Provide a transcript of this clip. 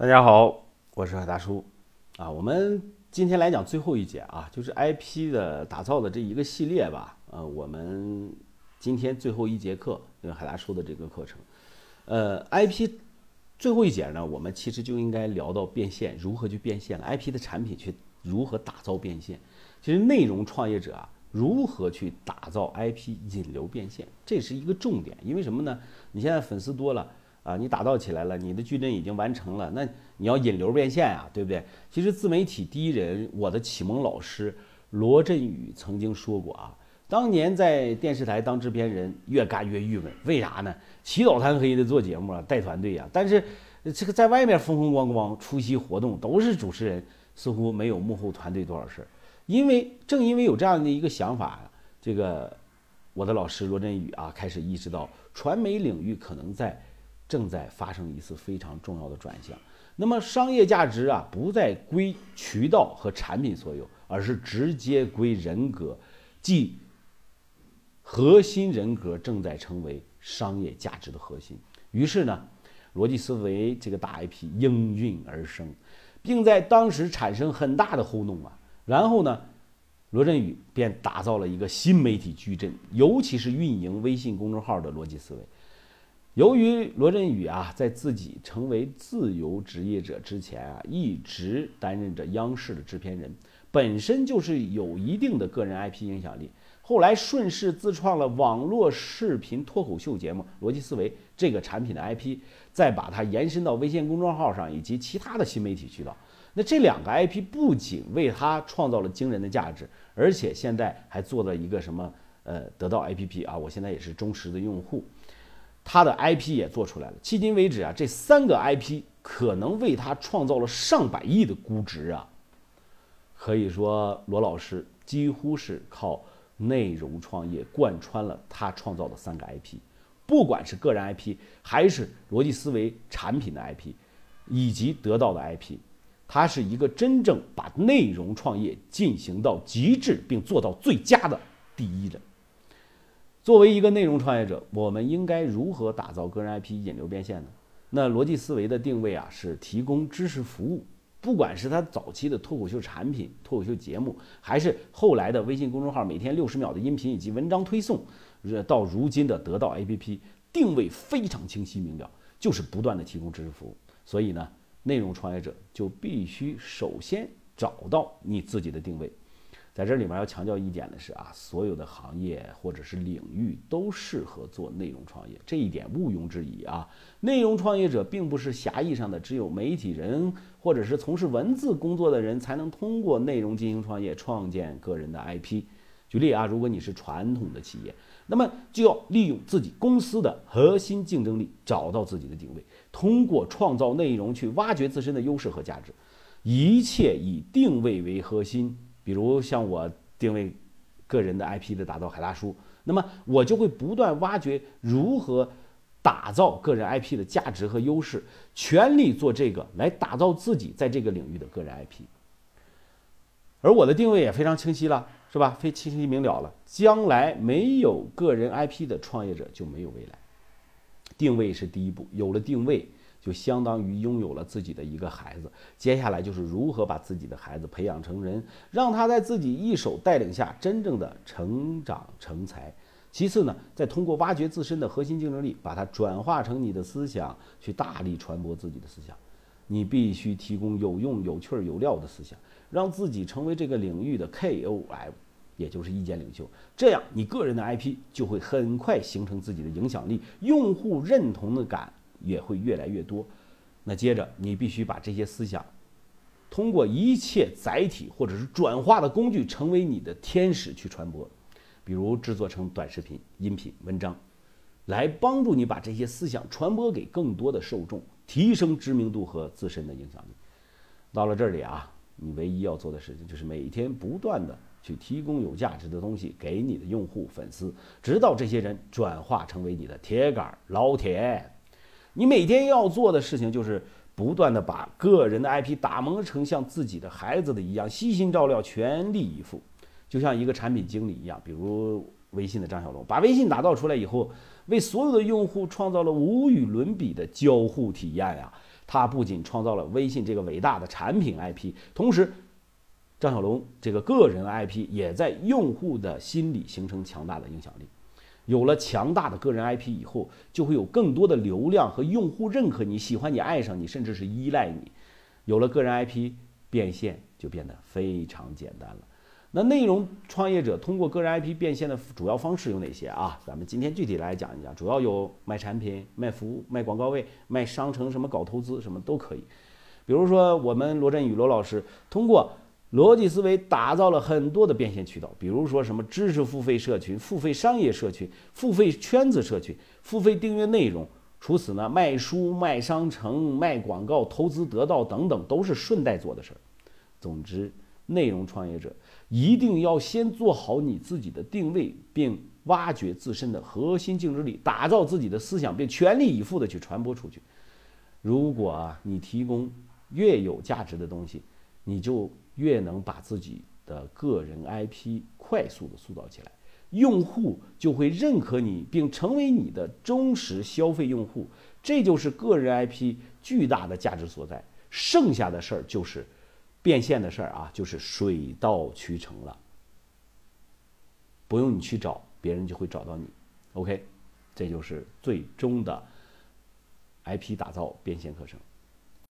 大家好，我是海大叔，啊，我们今天来讲最后一节啊，就是 IP 的打造的这一个系列吧，呃，我们今天最后一节课，海大叔的这个课程，呃，IP 最后一节呢，我们其实就应该聊到变现，如何去变现了，IP 的产品去如何打造变现，其实内容创业者啊，如何去打造 IP 引流变现，这是一个重点，因为什么呢？你现在粉丝多了。啊，你打造起来了，你的矩阵已经完成了，那你要引流变现啊，对不对？其实自媒体第一人，我的启蒙老师罗振宇曾经说过啊，当年在电视台当制片人，越干越郁闷，为啥呢？起早贪黑的做节目啊，带团队啊，但是这个在外面风风光光出席活动都是主持人，似乎没有幕后团队多少事儿。因为正因为有这样的一个想法，这个我的老师罗振宇啊，开始意识到传媒领域可能在。正在发生一次非常重要的转向，那么商业价值啊，不再归渠道和产品所有，而是直接归人格，即核心人格正在成为商业价值的核心。于是呢，逻辑思维这个大 IP 应运而生，并在当时产生很大的轰动啊。然后呢，罗振宇便打造了一个新媒体矩阵，尤其是运营微信公众号的逻辑思维。由于罗振宇啊，在自己成为自由职业者之前啊，一直担任着央视的制片人，本身就是有一定的个人 IP 影响力。后来顺势自创了网络视频脱口秀节目《逻辑思维》这个产品的 IP，再把它延伸到微信公众号上以及其他的新媒体渠道。那这两个 IP 不仅为他创造了惊人的价值，而且现在还做了一个什么？呃，得到 APP 啊，我现在也是忠实的用户。他的 IP 也做出来了，迄今为止啊，这三个 IP 可能为他创造了上百亿的估值啊。可以说，罗老师几乎是靠内容创业贯穿了他创造的三个 IP，不管是个人 IP，还是逻辑思维产品的 IP，以及得到的 IP，他是一个真正把内容创业进行到极致并做到最佳的第一人。作为一个内容创业者，我们应该如何打造个人 IP 引流变现呢？那逻辑思维的定位啊，是提供知识服务。不管是他早期的脱口秀产品、脱口秀节目，还是后来的微信公众号每天六十秒的音频以及文章推送，到如今的得到 APP，定位非常清晰明了，就是不断的提供知识服务。所以呢，内容创业者就必须首先找到你自己的定位。在这里面要强调一点的是啊，所有的行业或者是领域都适合做内容创业，这一点毋庸置疑啊。内容创业者并不是狭义上的只有媒体人或者是从事文字工作的人才能通过内容进行创业，创建个人的 IP。举例啊，如果你是传统的企业，那么就要利用自己公司的核心竞争力，找到自己的定位，通过创造内容去挖掘自身的优势和价值，一切以定位为核心。比如像我定位个人的 IP 的打造海大叔，那么我就会不断挖掘如何打造个人 IP 的价值和优势，全力做这个来打造自己在这个领域的个人 IP。而我的定位也非常清晰了，是吧？非清晰明了了。将来没有个人 IP 的创业者就没有未来。定位是第一步，有了定位。就相当于拥有了自己的一个孩子，接下来就是如何把自己的孩子培养成人，让他在自己一手带领下真正的成长成才。其次呢，再通过挖掘自身的核心竞争力，把它转化成你的思想，去大力传播自己的思想。你必须提供有用、有趣儿、有料的思想，让自己成为这个领域的 KOL，也就是意见领袖。这样，你个人的 IP 就会很快形成自己的影响力，用户认同的感。也会越来越多。那接着，你必须把这些思想，通过一切载体或者是转化的工具，成为你的天使去传播，比如制作成短视频、音频、文章，来帮助你把这些思想传播给更多的受众，提升知名度和自身的影响力。到了这里啊，你唯一要做的事情就是每天不断的去提供有价值的东西给你的用户、粉丝，直到这些人转化成为你的铁杆老铁。你每天要做的事情就是不断的把个人的 IP 打磨成像自己的孩子的一样，悉心照料，全力以赴，就像一个产品经理一样。比如微信的张小龙，把微信打造出来以后，为所有的用户创造了无与伦比的交互体验呀。他不仅创造了微信这个伟大的产品 IP，同时，张小龙这个个人 IP 也在用户的心里形成强大的影响力。有了强大的个人 IP 以后，就会有更多的流量和用户认可你、喜欢你、爱上你，甚至是依赖你。有了个人 IP，变现就变得非常简单了。那内容创业者通过个人 IP 变现的主要方式有哪些啊？咱们今天具体来讲一讲，主要有卖产品、卖服务、卖广告位、卖商城，什么搞投资，什么都可以。比如说，我们罗振宇罗老师通过逻辑思维打造了很多的变现渠道，比如说什么知识付费社群、付费商业社群、付费圈子社群、付费订阅内容。除此呢，卖书、卖商城、卖广告、投资得到等等，都是顺带做的事儿。总之，内容创业者。一定要先做好你自己的定位，并挖掘自身的核心竞争力，打造自己的思想，并全力以赴的去传播出去。如果啊，你提供越有价值的东西，你就越能把自己的个人 IP 快速的塑造起来，用户就会认可你，并成为你的忠实消费用户。这就是个人 IP 巨大的价值所在。剩下的事儿就是。变现的事儿啊，就是水到渠成了，不用你去找，别人就会找到你。OK，这就是最终的 IP 打造变现课程。